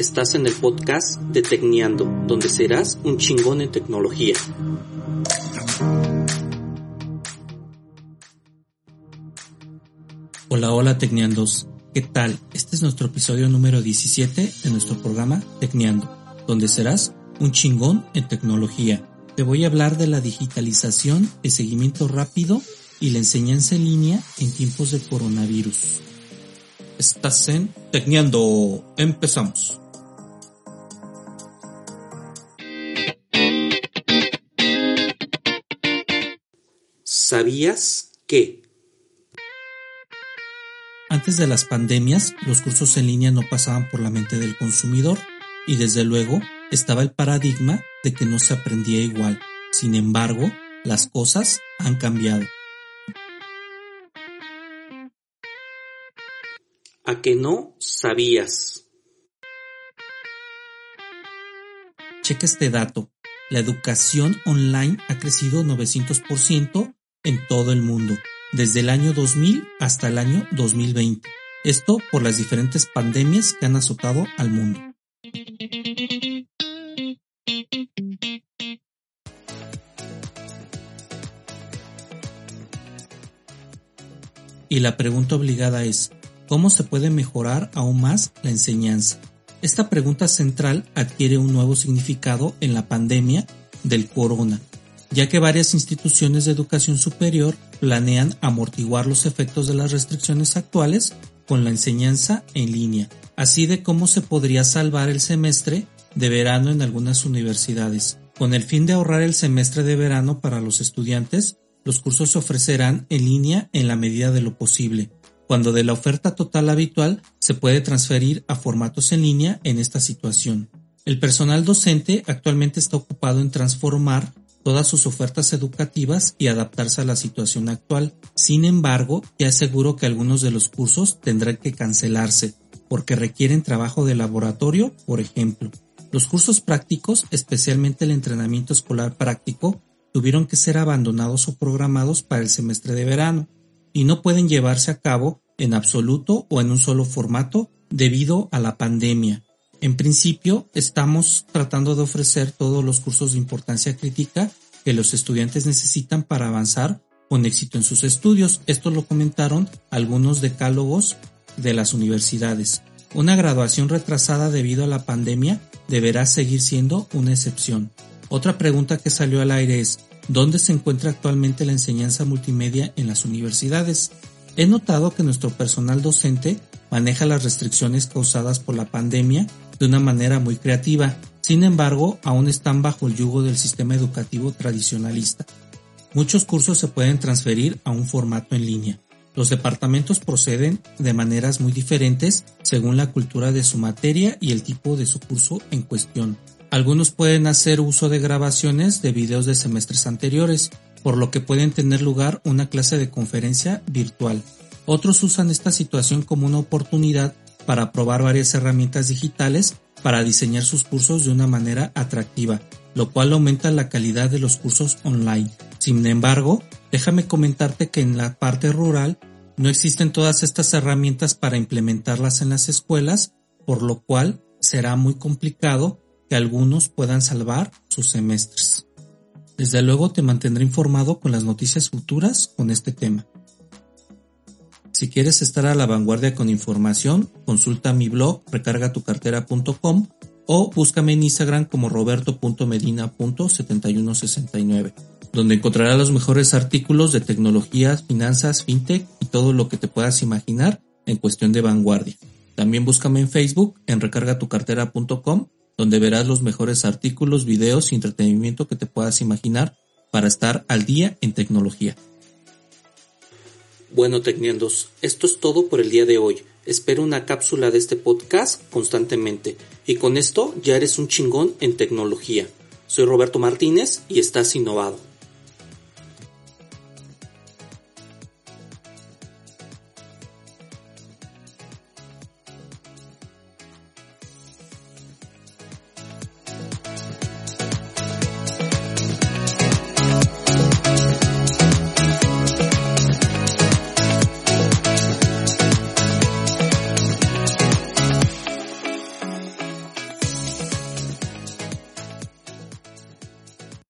Estás en el podcast de Tecneando, donde serás un chingón en tecnología. Hola, hola Tecneandos. ¿Qué tal? Este es nuestro episodio número 17 de nuestro programa Tecneando, donde serás un chingón en tecnología. Te voy a hablar de la digitalización, el seguimiento rápido y la enseñanza en línea en tiempos de coronavirus. Estás en Tecneando. Empezamos. ¿Sabías que? Antes de las pandemias, los cursos en línea no pasaban por la mente del consumidor y desde luego estaba el paradigma de que no se aprendía igual. Sin embargo, las cosas han cambiado. ¿A que no sabías? Checa este dato. La educación online ha crecido 900% en todo el mundo, desde el año 2000 hasta el año 2020. Esto por las diferentes pandemias que han azotado al mundo. Y la pregunta obligada es, ¿cómo se puede mejorar aún más la enseñanza? Esta pregunta central adquiere un nuevo significado en la pandemia del corona, ya que varias instituciones de educación superior planean amortiguar los efectos de las restricciones actuales con la enseñanza en línea, así de cómo se podría salvar el semestre de verano en algunas universidades. Con el fin de ahorrar el semestre de verano para los estudiantes, los cursos se ofrecerán en línea en la medida de lo posible, cuando de la oferta total habitual se puede transferir a formatos en línea en esta situación. El personal docente actualmente está ocupado en transformar todas sus ofertas educativas y adaptarse a la situación actual. Sin embargo, ya aseguro que algunos de los cursos tendrán que cancelarse porque requieren trabajo de laboratorio, por ejemplo. Los cursos prácticos, especialmente el entrenamiento escolar práctico, tuvieron que ser abandonados o programados para el semestre de verano y no pueden llevarse a cabo en absoluto o en un solo formato debido a la pandemia. En principio, estamos tratando de ofrecer todos los cursos de importancia crítica que los estudiantes necesitan para avanzar con éxito en sus estudios. Esto lo comentaron algunos decálogos de las universidades. Una graduación retrasada debido a la pandemia deberá seguir siendo una excepción. Otra pregunta que salió al aire es, ¿dónde se encuentra actualmente la enseñanza multimedia en las universidades? He notado que nuestro personal docente maneja las restricciones causadas por la pandemia de una manera muy creativa, sin embargo, aún están bajo el yugo del sistema educativo tradicionalista. Muchos cursos se pueden transferir a un formato en línea. Los departamentos proceden de maneras muy diferentes según la cultura de su materia y el tipo de su curso en cuestión. Algunos pueden hacer uso de grabaciones de videos de semestres anteriores, por lo que pueden tener lugar una clase de conferencia virtual. Otros usan esta situación como una oportunidad para probar varias herramientas digitales para diseñar sus cursos de una manera atractiva, lo cual aumenta la calidad de los cursos online. Sin embargo, déjame comentarte que en la parte rural no existen todas estas herramientas para implementarlas en las escuelas, por lo cual será muy complicado que algunos puedan salvar sus semestres. Desde luego te mantendré informado con las noticias futuras con este tema. Si quieres estar a la vanguardia con información, consulta mi blog recargatucartera.com o búscame en Instagram como roberto.medina.7169, donde encontrarás los mejores artículos de tecnología, finanzas, fintech y todo lo que te puedas imaginar en cuestión de vanguardia. También búscame en Facebook en recargatucartera.com donde verás los mejores artículos, videos y entretenimiento que te puedas imaginar para estar al día en tecnología. Bueno, Tecniendos, esto es todo por el día de hoy. Espero una cápsula de este podcast constantemente. Y con esto ya eres un chingón en tecnología. Soy Roberto Martínez y estás innovado.